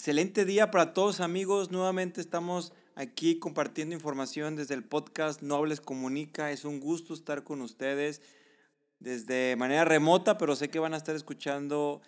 Excelente día para todos amigos. Nuevamente estamos aquí compartiendo información desde el podcast Nobles Comunica. Es un gusto estar con ustedes desde manera remota, pero sé que van a estar escuchando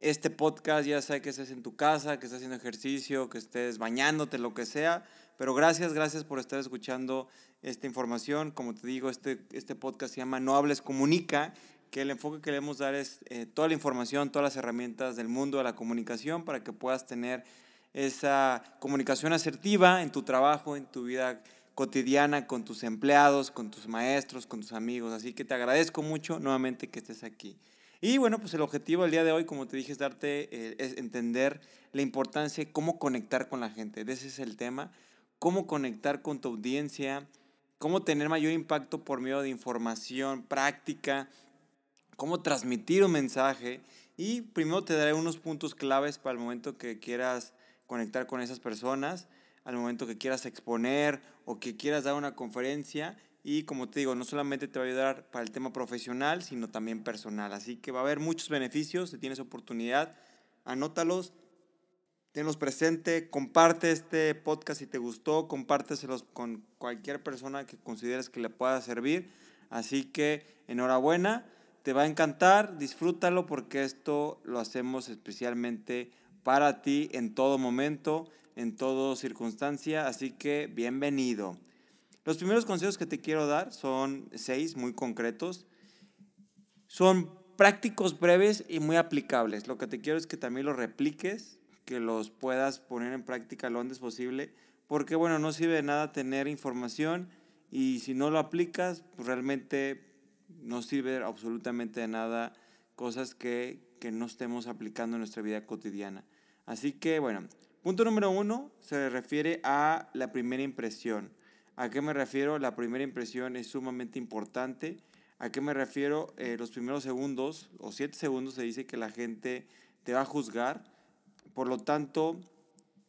este podcast, ya sea que estés en tu casa, que estés haciendo ejercicio, que estés bañándote, lo que sea. Pero gracias, gracias por estar escuchando esta información. Como te digo, este, este podcast se llama No Hables Comunica que el enfoque que queremos dar es eh, toda la información, todas las herramientas del mundo de la comunicación para que puedas tener esa comunicación asertiva en tu trabajo, en tu vida cotidiana, con tus empleados, con tus maestros, con tus amigos. Así que te agradezco mucho nuevamente que estés aquí. Y bueno, pues el objetivo del día de hoy, como te dije, es darte, eh, entender la importancia de cómo conectar con la gente. Ese es el tema, cómo conectar con tu audiencia, cómo tener mayor impacto por medio de información práctica, cómo transmitir un mensaje y primero te daré unos puntos claves para el momento que quieras conectar con esas personas, al momento que quieras exponer o que quieras dar una conferencia y como te digo, no solamente te va a ayudar para el tema profesional, sino también personal. Así que va a haber muchos beneficios, si tienes oportunidad, anótalos, tenlos presente, comparte este podcast si te gustó, compárteselos con cualquier persona que consideres que le pueda servir. Así que enhorabuena te va a encantar, disfrútalo porque esto lo hacemos especialmente para ti en todo momento, en toda circunstancia, así que bienvenido. Los primeros consejos que te quiero dar son seis muy concretos. Son prácticos, breves y muy aplicables. Lo que te quiero es que también los repliques, que los puedas poner en práctica lo antes posible, porque bueno, no sirve de nada tener información y si no lo aplicas, pues realmente no sirve absolutamente de nada cosas que, que no estemos aplicando en nuestra vida cotidiana. Así que, bueno, punto número uno se refiere a la primera impresión. ¿A qué me refiero? La primera impresión es sumamente importante. ¿A qué me refiero? Eh, los primeros segundos o siete segundos se dice que la gente te va a juzgar. Por lo tanto,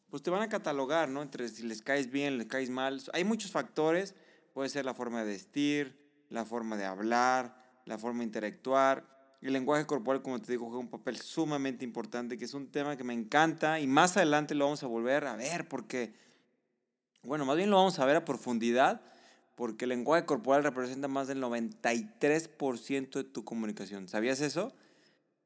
pues te van a catalogar, ¿no? Entre si les caes bien, les caes mal. Hay muchos factores. Puede ser la forma de vestir, la forma de hablar, la forma de interactuar. El lenguaje corporal, como te digo, juega un papel sumamente importante, que es un tema que me encanta y más adelante lo vamos a volver a ver porque, bueno, más bien lo vamos a ver a profundidad porque el lenguaje corporal representa más del 93% de tu comunicación. ¿Sabías eso?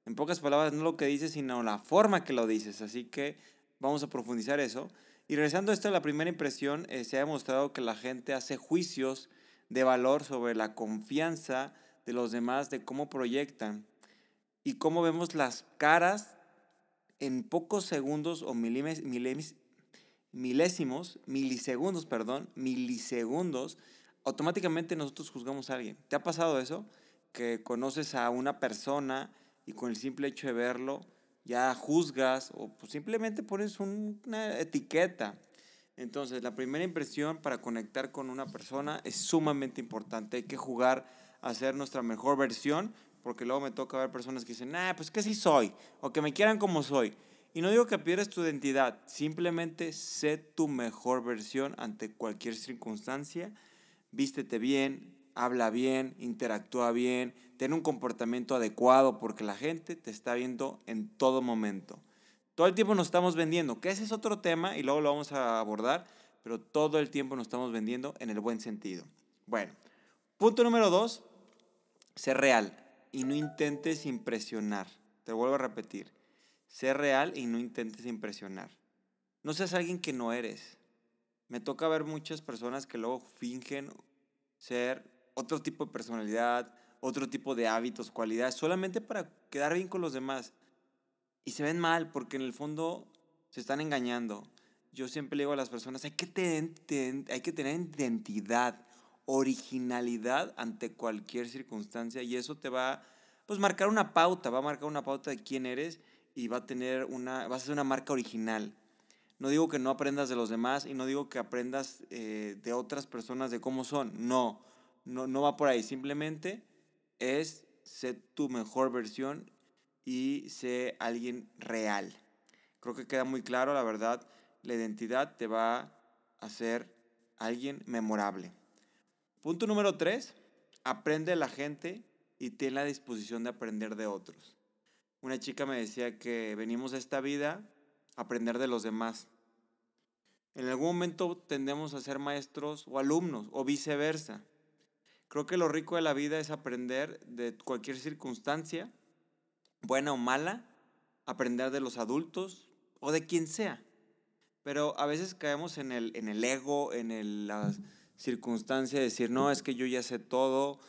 En pocas palabras, no lo que dices, sino la forma que lo dices. Así que vamos a profundizar eso. Y regresando a esto, la primera impresión, eh, se ha demostrado que la gente hace juicios de valor sobre la confianza de los demás, de cómo proyectan y cómo vemos las caras en pocos segundos o milésimos, milisegundos, perdón, milisegundos, automáticamente nosotros juzgamos a alguien. ¿Te ha pasado eso? Que conoces a una persona y con el simple hecho de verlo ya juzgas o pues simplemente pones una etiqueta. Entonces, la primera impresión para conectar con una persona es sumamente importante. Hay que jugar a ser nuestra mejor versión, porque luego me toca ver personas que dicen, ah, pues que sí soy, o que me quieran como soy. Y no digo que pierdas tu identidad, simplemente sé tu mejor versión ante cualquier circunstancia. Vístete bien, habla bien, interactúa bien, ten un comportamiento adecuado, porque la gente te está viendo en todo momento. Todo el tiempo nos estamos vendiendo, que ese es otro tema y luego lo vamos a abordar, pero todo el tiempo nos estamos vendiendo en el buen sentido. Bueno, punto número dos, ser real y no intentes impresionar. Te vuelvo a repetir, ser real y no intentes impresionar. No seas alguien que no eres. Me toca ver muchas personas que luego fingen ser otro tipo de personalidad, otro tipo de hábitos, cualidades, solamente para quedar bien con los demás y se ven mal porque en el fondo se están engañando. Yo siempre le digo a las personas, hay que, tener, hay que tener identidad, originalidad ante cualquier circunstancia y eso te va pues marcar una pauta, va a marcar una pauta de quién eres y va a tener una, vas a ser una marca original. No digo que no aprendas de los demás y no digo que aprendas eh, de otras personas de cómo son. No, no, no va por ahí. Simplemente es ser tu mejor versión y sé alguien real. Creo que queda muy claro, la verdad, la identidad te va a hacer alguien memorable. Punto número tres, aprende a la gente y ten la disposición de aprender de otros. Una chica me decía que venimos a esta vida aprender de los demás. En algún momento tendemos a ser maestros o alumnos o viceversa. Creo que lo rico de la vida es aprender de cualquier circunstancia, buena o mala, aprender de los adultos o de quien sea. Pero a veces caemos en el, en el ego, en el, la circunstancia de decir, no, es que yo ya sé todo,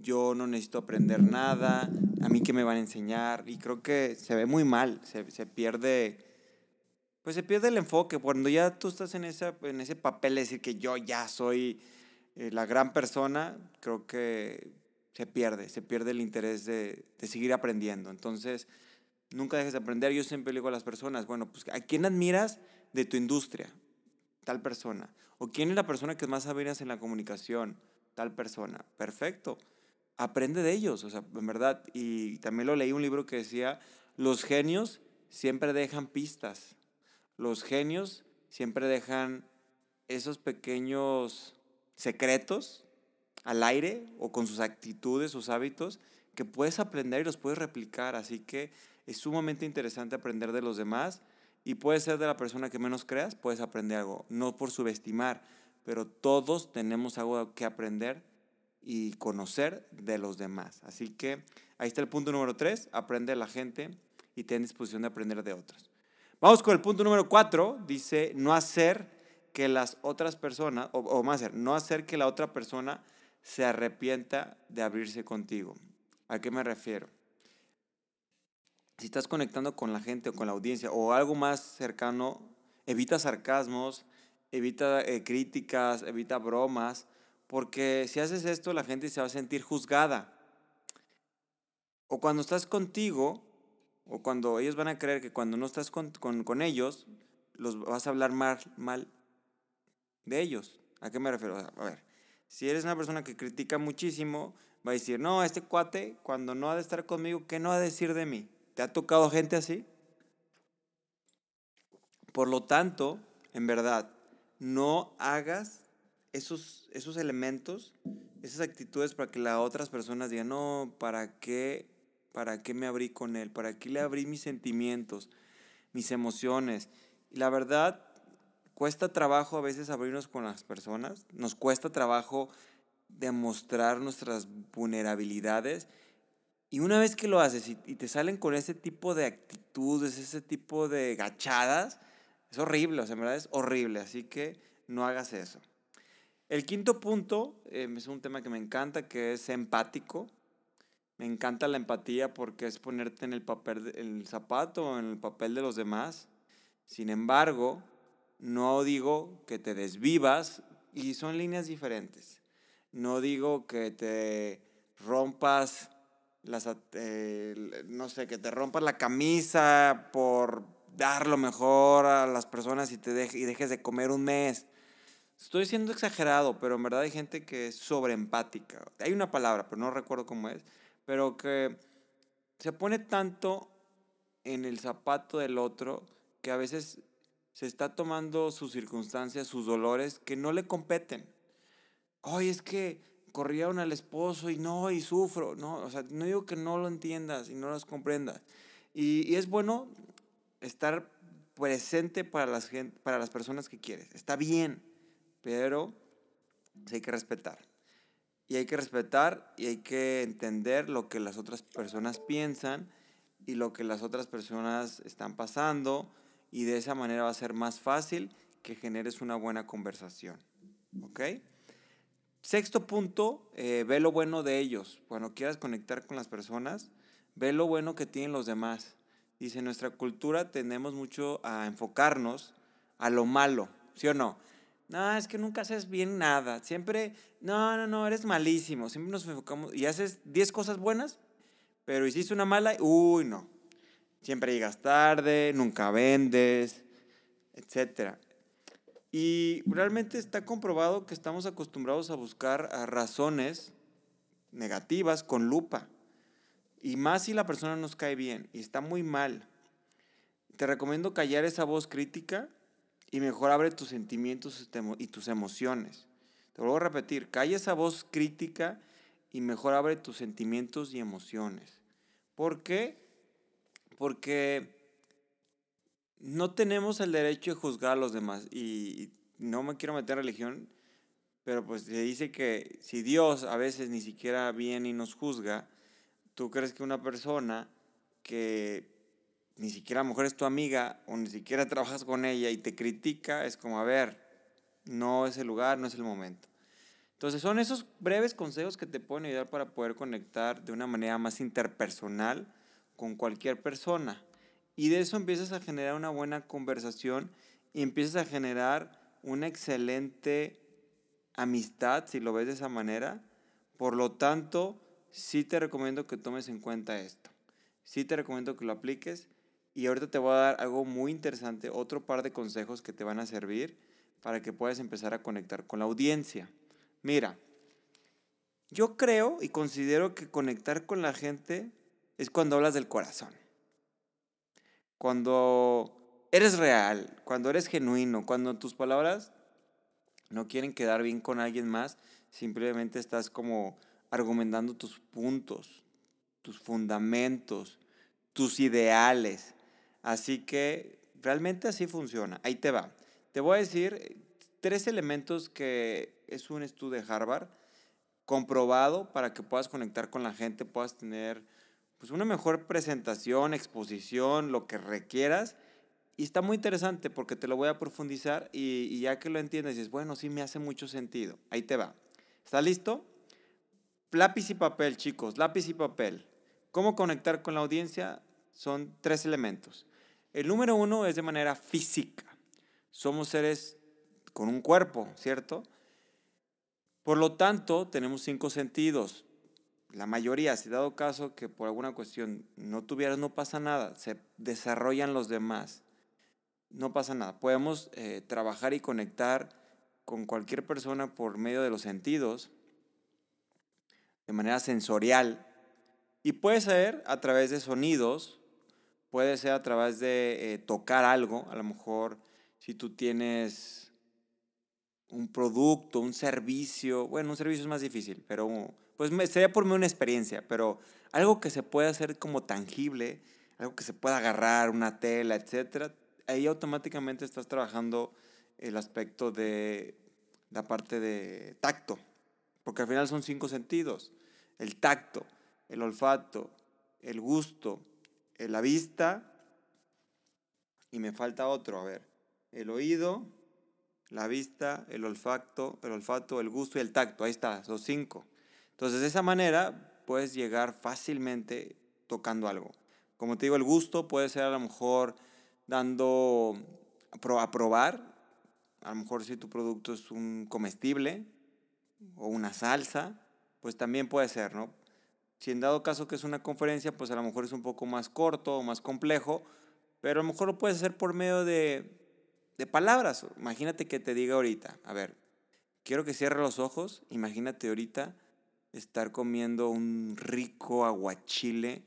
yo no necesito aprender nada, a mí que me van a enseñar. Y creo que se ve muy mal, se, se pierde, pues se pierde el enfoque. Cuando ya tú estás en, esa, en ese papel de decir que yo ya soy eh, la gran persona, creo que se pierde, se pierde el interés de, de seguir aprendiendo. Entonces, nunca dejes de aprender. Yo siempre digo a las personas, bueno, pues ¿a quién admiras de tu industria? Tal persona. ¿O quién es la persona que más admiras en la comunicación? Tal persona. Perfecto. Aprende de ellos, o sea, en verdad. Y también lo leí un libro que decía, los genios siempre dejan pistas. Los genios siempre dejan esos pequeños secretos al aire o con sus actitudes, sus hábitos, que puedes aprender y los puedes replicar. Así que es sumamente interesante aprender de los demás y puede ser de la persona que menos creas, puedes aprender algo, no por subestimar, pero todos tenemos algo que aprender y conocer de los demás. Así que ahí está el punto número tres, aprende de la gente y ten disposición de aprender de otros. Vamos con el punto número cuatro, dice no hacer que las otras personas, o, o más hacer, no hacer que la otra persona se arrepienta de abrirse contigo. ¿A qué me refiero? si estás conectando con la gente o con la audiencia o algo más cercano, evita sarcasmos, evita eh, críticas, evita bromas, porque si haces esto la gente se va a sentir juzgada. O cuando estás contigo, o cuando ellos van a creer que cuando no estás con, con, ellos, los vas a hablar mal, mal de ellos. ¿A qué me refiero? A ver, si eres una persona que critica muchísimo, va a decir, no, este cuate, cuando no ha de estar conmigo, ¿qué no ha de decir de mí? ¿Te ha tocado gente así? Por lo tanto, en verdad, no hagas esos, esos elementos, esas actitudes para que las otras personas digan, no, ¿para qué, ¿para qué me abrí con él? ¿Para qué le abrí mis sentimientos, mis emociones? Y la verdad, cuesta trabajo a veces abrirnos con las personas, nos cuesta trabajo demostrar nuestras vulnerabilidades y una vez que lo haces y, te salen con ese tipo de actitudes, ese tipo de gachadas, es horrible, o sea, en verdad es horrible, así que no hagas eso. El quinto punto em, es un tema que me encanta, que es empático. Me encanta la empatía porque es ponerte en el papel, en el zapato en el papel de los demás. Sin embargo, no digo que te desvivas y son líneas diferentes. No digo que te rompas las, eh, no sé, que te rompas la camisa por dar lo mejor a las personas y, te y dejes de comer un mes. Estoy siendo exagerado, pero en verdad hay gente que es sobreempática. Hay una palabra, pero no recuerdo cómo es, pero que se pone tanto en el zapato del otro que a veces se está tomando sus circunstancias, sus dolores, que no le competen. Ay, es que corrieron al esposo y no, y sufro, no, o sea, no digo que no lo entiendas y no las comprendas. Y, es bueno estar presente para las, para las personas que quieres, está bien, pero hay que respetar. Y hay que respetar y hay que entender lo que las otras personas piensan y lo que las otras personas están pasando y de esa manera va a ser más fácil que generes una buena conversación. ¿Ok? Sexto punto, eh, ve lo bueno de ellos. Cuando quieras conectar con las personas, ve lo bueno que tienen los demás. Dice, en nuestra cultura tenemos mucho a enfocarnos a lo malo, ¿sí o no? No, es que nunca haces bien nada. Siempre, no, no, no, eres malísimo. Siempre nos enfocamos y haces 10 cosas buenas, pero hiciste una mala, uy, no. Siempre llegas tarde, nunca vendes, etcétera. Y realmente está comprobado que estamos acostumbrados a buscar razones negativas con lupa. Y más si la persona nos cae bien y está muy mal. Te recomiendo callar esa voz crítica y mejor abre tus sentimientos y tus emociones. Te vuelvo a repetir, calla esa voz crítica y mejor abre tus sentimientos y emociones. ¿Por qué? Porque no tenemos el derecho de juzgar a los demás. Y no me quiero meter en religión, pero pues se dice que si Dios a veces ni siquiera viene y nos juzga, tú crees que una persona que ni siquiera a lo mejor es tu amiga o ni siquiera trabajas con ella y te critica, es como, a ver, no es el lugar, no es el momento. Entonces son esos breves consejos que te pueden ayudar para poder conectar de una manera más interpersonal con cualquier persona. Y de eso empiezas a generar una buena conversación y empiezas a generar una excelente amistad, si lo ves de esa manera. Por lo tanto, sí te recomiendo que tomes en cuenta esto. Sí te recomiendo que lo apliques. Y ahorita te voy a dar algo muy interesante, otro par de consejos que te van a servir para que puedas empezar a conectar con la audiencia. Mira, yo creo y considero que conectar con la gente es cuando hablas del corazón. Cuando eres real, cuando eres genuino, cuando tus palabras no quieren quedar bien con alguien más, simplemente estás como argumentando tus puntos, tus fundamentos, tus ideales. Así que realmente así funciona. Ahí te va. Te voy a decir tres elementos que es un estudio de Harvard comprobado para que puedas conectar con la gente, puedas tener pues una mejor presentación, exposición, lo que requieras. Y está muy interesante porque te lo voy a profundizar y, ya que lo entiendes, dices, bueno, sí me hace mucho sentido. Ahí te va. ¿Estás listo? Lápiz y papel, chicos, lápiz y papel. ¿Cómo conectar con la audiencia? Son tres elementos. El número uno es de manera física. Somos seres con un cuerpo, ¿cierto? Por lo tanto, tenemos cinco sentidos la mayoría, si dado caso que por alguna cuestión no tuvieras, no pasa nada, se desarrollan los demás, no pasa nada. Podemos eh, trabajar y conectar con cualquier persona por medio de los sentidos, de manera sensorial, y puede ser a través de sonidos, puede ser a través de eh, tocar algo, a lo mejor si tú tienes un producto, un servicio, bueno, un servicio es más difícil, pero pues sería por mí una experiencia, pero algo que se pueda hacer como tangible, algo que se pueda agarrar, una tela, etcétera, ahí automáticamente estás trabajando el aspecto de la parte de tacto, porque al final son cinco sentidos, el tacto, el olfato, el gusto, la vista, y me falta otro, a ver, el oído, la vista, el olfato, el olfato, el gusto y el tacto, ahí está, los cinco. Entonces, de esa manera puedes llegar fácilmente tocando algo. Como te digo, el gusto puede ser a lo mejor dando a probar, a lo mejor si tu producto es un comestible o una salsa, pues también puede ser, ¿no? Si en dado caso que es una conferencia, pues a lo mejor es un poco más corto o más complejo, pero a lo mejor lo puedes hacer por medio de, de palabras. Imagínate que te diga ahorita, a ver, quiero que cierre los ojos, imagínate ahorita estar comiendo un rico aguachile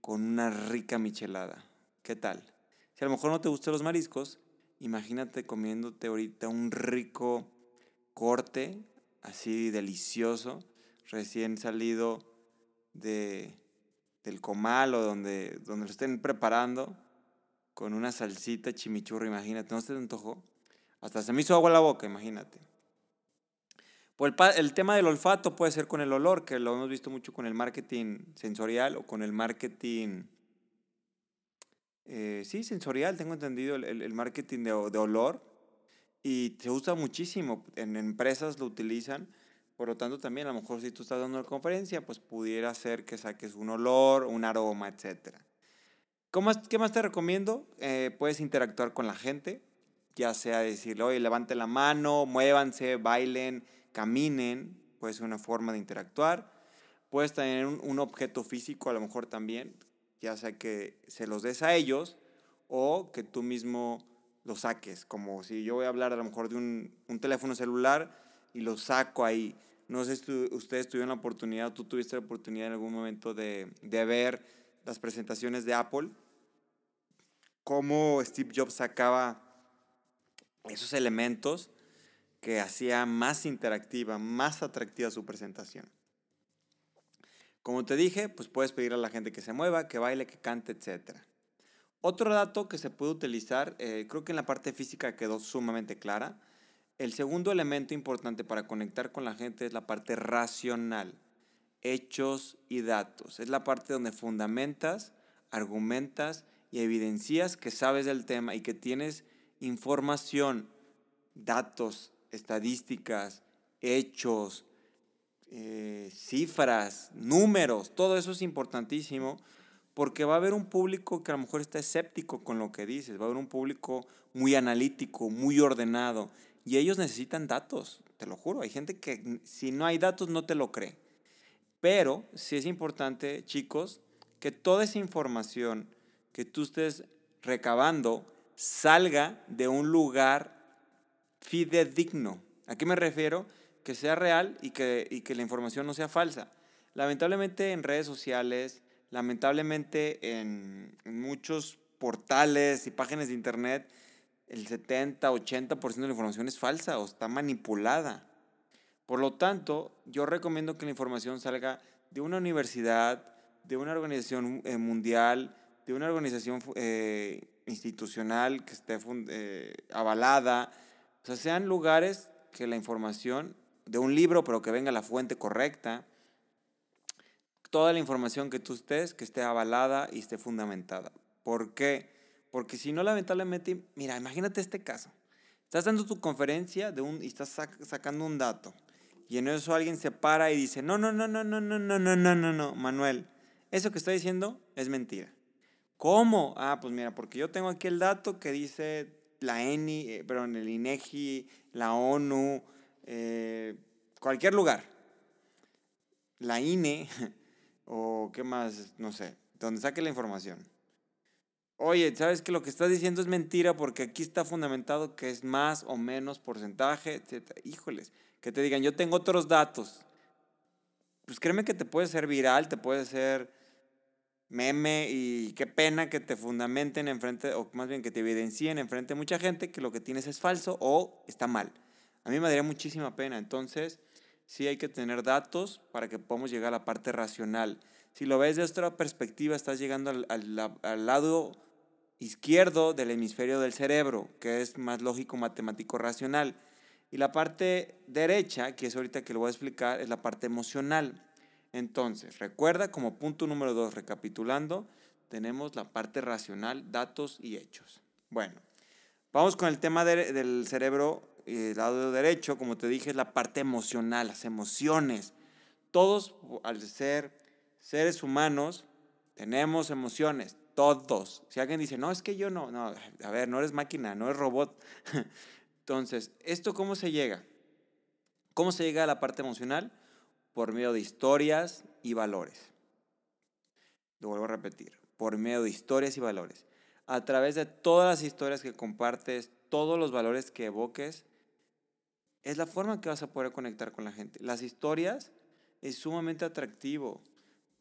con una rica michelada. ¿Qué tal? Si a lo mejor no te gustan los mariscos, imagínate comiéndote ahorita un rico corte, así delicioso, recién salido de, del comal o donde, donde lo estén preparando, con una salsita chimichurra, imagínate, ¿no se te antojó? Hasta se me hizo agua la boca, imagínate. Pues el, tema del olfato puede ser con el olor, que lo hemos visto mucho con el marketing sensorial o con el marketing, eh, sí, sensorial, tengo entendido, el, marketing de, olor. Y se usa muchísimo, en empresas lo utilizan, por lo tanto también a lo mejor si tú estás dando una conferencia, pues pudiera ser que saques un olor, un aroma, etc. ¿Qué más te recomiendo? Eh, puedes interactuar con la gente, ya sea decirle, oye, levante la mano, muévanse, bailen, caminen, puede ser una forma de interactuar. Puedes tener un, objeto físico a lo mejor también, ya sea que se los des a ellos o que tú mismo lo saques, como si yo voy a hablar a lo mejor de un, un teléfono celular y lo saco ahí. No sé si ustedes tuvieron la oportunidad, tú tuviste la oportunidad en algún momento de, de ver las presentaciones de Apple, cómo Steve Jobs sacaba esos elementos que hacía más interactiva, más atractiva su presentación. Como te dije, pues puedes pedir a la gente que se mueva, que baile, que cante, etc. Otro dato que se puede utilizar, eh, creo que en la parte física quedó sumamente clara. El segundo elemento importante para conectar con la gente es la parte racional, hechos y datos. Es la parte donde fundamentas, argumentas y evidencias que sabes del tema y que tienes información, datos, estadísticas, hechos, eh, cifras, números, todo eso es importantísimo porque va a haber un público que a lo mejor está escéptico con lo que dices, va a haber un público muy analítico, muy ordenado, y ellos necesitan datos, te lo juro, hay gente que si no hay datos no te lo cree. Pero sí es importante, chicos, que toda esa información que tú estés recabando salga de un lugar fidedigno. ¿A qué me refiero? Que sea real y que, la información no sea falsa. Lamentablemente en redes sociales, lamentablemente en, muchos portales y páginas de internet, el 70, 80% de la información es falsa o está manipulada. Por lo tanto, yo recomiendo que la información salga de una universidad, de una organización eh, mundial, de una organización eh, institucional que esté eh, avalada. O sea, sean lugares que la información, de un libro, pero que venga la fuente correcta, toda la información que tú estés, que esté avalada y esté fundamentada. ¿Por qué? Porque si no, lamentablemente, mira, imagínate este caso. Estás dando tu conferencia de un, y estás sacando un dato. Y en eso alguien se para y dice, no, no, no, no, no, no, no, no, no, no, no, Manuel, eso que está diciendo es mentira. ¿Cómo? Ah, pues mira, porque yo tengo aquí el dato que dice la ENI, eh, perdón, el INEGI, la ONU, eh, cualquier lugar. La INE, o qué más, no sé, donde saque la información. Oye, ¿sabes que lo que estás diciendo es mentira porque aquí está fundamentado que es más o menos porcentaje, etcétera? Híjoles, que te digan, yo tengo otros datos. Pues créeme que te puede ser viral, te puede ser meme y qué pena que te fundamenten enfrente, o más bien que te evidencien enfrente mucha gente que lo que tienes es falso o está mal. A mí me daría muchísima pena. Entonces, sí hay que tener datos para que podamos llegar a la parte racional. Si lo ves de otra perspectiva, estás llegando al, al, lado izquierdo del hemisferio del cerebro, que es más lógico, matemático, racional. Y la parte derecha, que es ahorita que lo voy a explicar, es la parte emocional. Entonces, recuerda como punto número dos, recapitulando, tenemos la parte racional, datos y hechos. Bueno, vamos con el tema del cerebro el lado derecho, como te dije, es la parte emocional, las emociones. Todos, al ser seres humanos, tenemos emociones, todos. Si alguien dice, no, es que yo no, no, a ver, no eres máquina, no eres robot. Entonces, ¿esto cómo se llega? ¿Cómo se llega a la parte emocional? Por medio de historias y valores. Lo vuelvo a repetir, por medio de historias y valores. A través de todas las historias que compartes, todos los valores que evoques, es la forma que vas a poder conectar con la gente. Las historias es sumamente atractivo.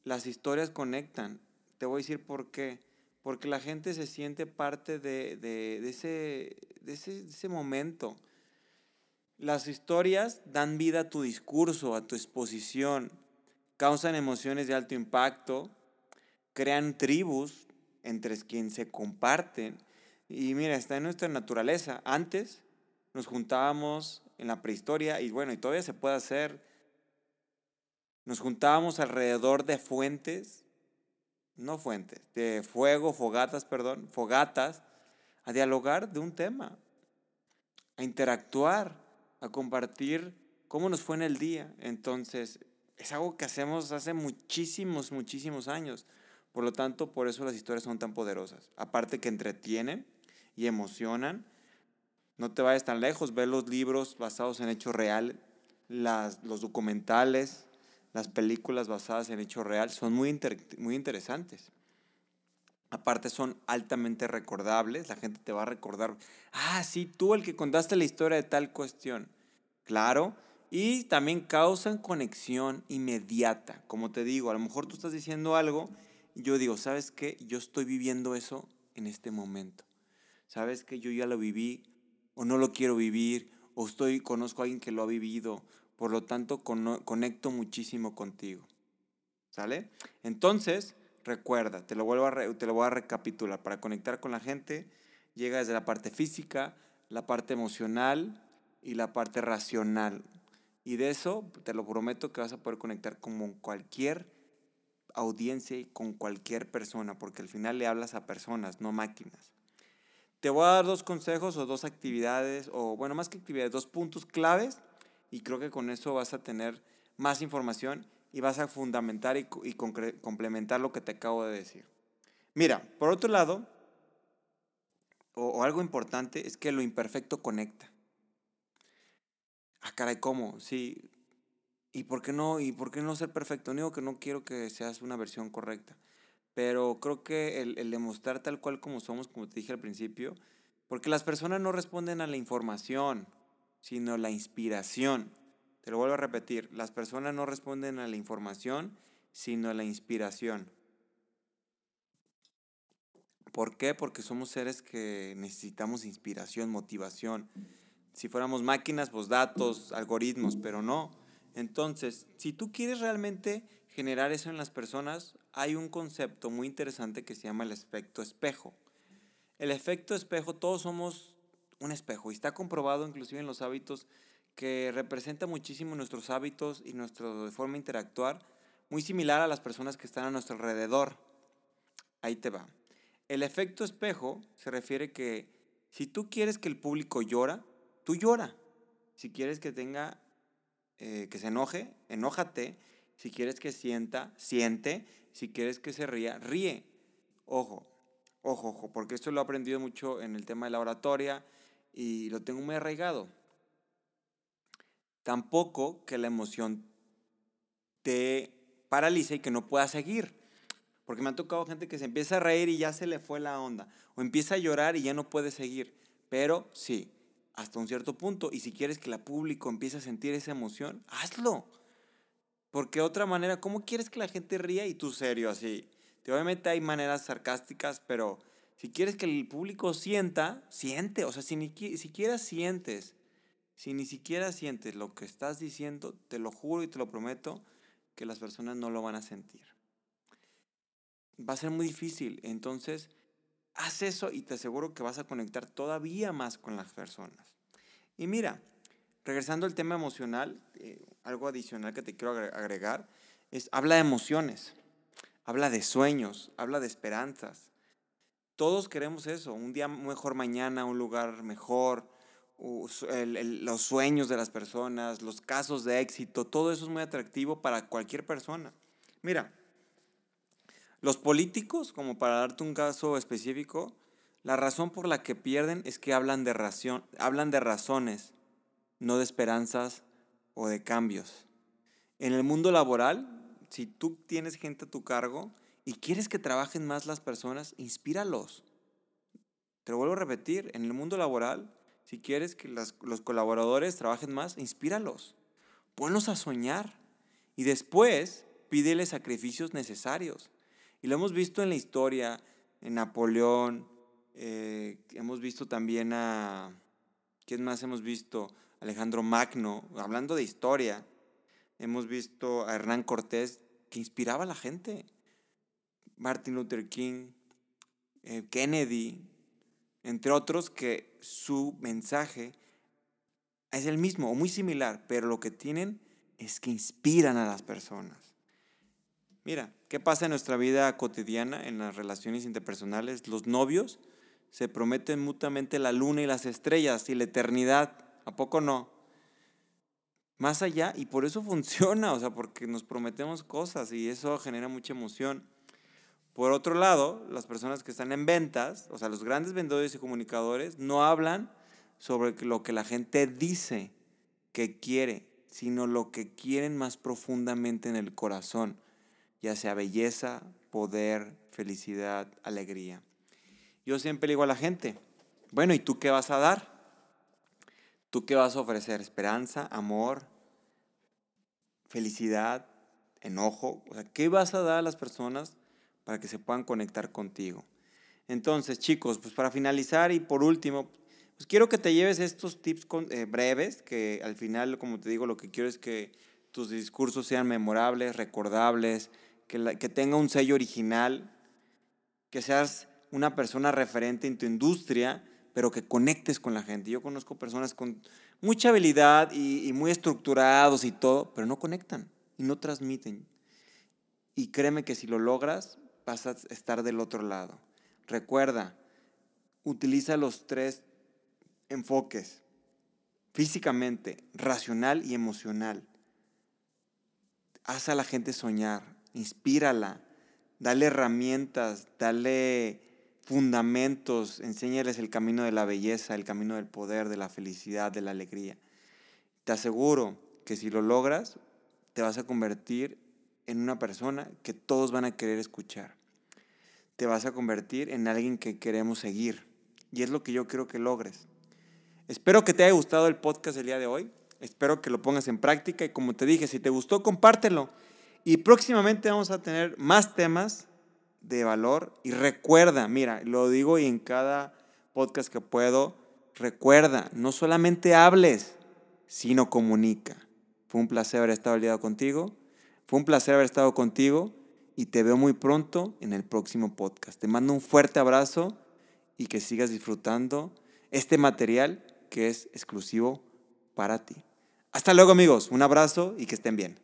Las historias conectan. Te voy a decir por qué. Porque la gente se siente parte de, ese, de ese momento. Las historias dan vida a tu discurso, a tu exposición, causan emociones de alto impacto, crean tribus entre quienes se comparten. Y mira, está en nuestra naturaleza. Antes nos juntábamos en la prehistoria y bueno, y todavía se puede hacer. Nos juntábamos alrededor de fuentes, no fuentes, de fuego, fogatas, perdón, fogatas, a dialogar de un tema, a interactuar, a compartir cómo nos fue en el día. Entonces, es algo que hacemos hace muchísimos, muchísimos años. Por lo tanto, por eso las historias son tan poderosas. Aparte que entretienen y emocionan, no te vayas tan lejos, ve los libros basados en hechos reales, los documentales, las películas basadas en hechos real, son muy, muy interesantes. Aparte son altamente recordables, la gente te va a recordar, ah, sí, tú el que contaste la historia de tal cuestión. Claro, y también causan conexión inmediata. Como te digo, a lo mejor tú estás diciendo algo y yo digo, ¿sabes qué? Yo estoy viviendo eso en este momento. ¿Sabes qué? Yo ya lo viví o no lo quiero vivir, o estoy, conozco a alguien que lo ha vivido, por lo tanto conecto muchísimo contigo. ¿Sale? Entonces, recuerda, te lo, vuelvo a te lo voy a recapitular. Para conectar con la gente, llega desde la parte física, la parte emocional y la parte racional. Y de eso, te lo prometo que vas a poder conectar con cualquier audiencia y con cualquier persona, porque al final le hablas a personas, no máquinas. Te voy a dar dos consejos o dos actividades, o bueno, más que actividades, dos puntos claves, y creo que con eso vas a tener más información y vas a fundamentar y, y complementar lo que te acabo de decir. Mira, por otro lado, o, o algo importante, es que lo imperfecto conecta. Ah, caray, ¿cómo? Sí, ¿Y por qué no, y por qué no ser perfecto? No digo que no quiero que seas una versión correcta, pero creo que el, el, demostrar tal cual como somos, como te dije al principio, porque las personas no responden a la información, sino la inspiración. Te lo vuelvo a repetir, las personas no responden a la información, sino a la inspiración. ¿Por qué? Porque somos seres que necesitamos inspiración, motivación. Si fuéramos máquinas, pues datos, algoritmos, pero no. Entonces, si tú quieres realmente generar eso en las personas, hay un concepto muy interesante que se llama el efecto espejo. El efecto espejo, todos somos un espejo y está comprobado inclusive en los hábitos que representa muchísimo nuestros hábitos y nuestra forma de interactuar, muy similar a las personas que están a nuestro alrededor. Ahí te va. El efecto espejo se refiere que si tú quieres que el público llora, tú llora. Si quieres que tenga eh, que se enoje, enójate. Si quieres que sienta, siente. Si quieres que se ría, ríe. Ojo, ojo, ojo, porque esto lo he aprendido mucho en el tema de la oratoria y lo tengo muy arraigado. Tampoco que la emoción te paralice y que no pueda seguir. Porque me ha tocado gente que se empieza a reír y ya se le fue la onda. O empieza a llorar y ya no puede seguir. Pero sí, hasta un cierto punto. Y si quieres que la público empiece a sentir esa emoción, hazlo. Porque de otra manera, ¿cómo quieres que la gente ría y tú serio así? Obviamente hay maneras sarcásticas, pero si quieres que el público sienta, siente. O sea, si ni siquiera sientes, si ni siquiera sientes lo que estás diciendo, te lo juro y te lo prometo que las personas no lo van a sentir. Va a ser muy difícil. Entonces, Haz eso y te aseguro que vas a conectar todavía más con las personas. Y mira, regresando al tema emocional, eh, algo adicional que te quiero agregar es habla de emociones, habla de sueños, habla de esperanzas. Todos queremos eso, un día mejor mañana, un lugar mejor, los sueños de las personas, los casos de éxito, todo eso es muy atractivo para cualquier persona. Mira, los políticos, como para darte un caso específico, la razón por la que pierden es que hablan de, ración, hablan de razones, no de esperanzas o de cambios. En el mundo laboral, si tú tienes gente a tu cargo y quieres que trabajen más las personas, inspíralos. Te lo vuelvo a repetir, en el mundo laboral, si quieres que los colaboradores trabajen más, inspíralos. Ponlos a soñar y después pídele sacrificios necesarios. Y lo hemos visto en la historia, en Napoleón, eh, hemos visto también a, ¿quién más hemos visto? Alejandro Magno, hablando de historia, hemos visto a Hernán Cortés, que inspiraba a la gente, Martin Luther King, eh, Kennedy, entre otros, que su mensaje es el mismo o muy similar, pero lo que tienen es que inspiran a las personas. Mira, ¿qué pasa en nuestra vida cotidiana, en las relaciones interpersonales? Los novios se prometen mutuamente la luna y las estrellas y la eternidad. ¿A poco no? Más allá, y por eso funciona, o sea, porque nos prometemos cosas y eso genera mucha emoción. Por otro lado, las personas que están en ventas, o sea, los grandes vendedores y comunicadores, no hablan sobre lo que la gente dice que quiere, sino lo que quieren más profundamente en el corazón ya sea belleza, poder, felicidad, alegría. Yo siempre digo a la gente, bueno, ¿y tú qué vas a dar? ¿Tú qué vas a ofrecer? Esperanza, amor, felicidad, enojo. O sea, ¿qué vas a dar a las personas para que se puedan conectar contigo? Entonces, chicos, pues para finalizar y por último, pues quiero que te lleves estos tips eh, breves, que al final, como te digo, lo que quiero es que tus discursos sean memorables, recordables, que, que tenga un sello original, que seas una persona referente en tu industria, pero que conectes con la gente. Yo conozco personas con mucha habilidad y, y muy estructurados y todo, pero no conectan y no transmiten. Y créeme que si lo logras, vas a estar del otro lado. Recuerda, utiliza los tres enfoques, físicamente, racional y emocional. Haz a la gente soñar, inspírala, dale herramientas, dale fundamentos, enséñales el camino de la belleza, el camino del poder, de la felicidad, de la alegría. Te aseguro que si lo logras, te vas a convertir en una persona que todos van a querer escuchar. Te vas a convertir en alguien que queremos seguir. Y es lo que yo quiero que logres. Espero que te haya gustado el podcast del día de hoy. Espero que lo pongas en práctica y como te dije, si te gustó, compártelo. Y próximamente vamos a tener más temas de valor. Y recuerda, mira, lo digo y en cada podcast que puedo, recuerda, no solamente hables, sino comunica. Fue un placer haber estado el día contigo. Fue un placer haber estado contigo y te veo muy pronto en el próximo podcast. Te mando un fuerte abrazo y que sigas disfrutando este material que es exclusivo para ti. Hasta luego amigos, un abrazo y que estén bien.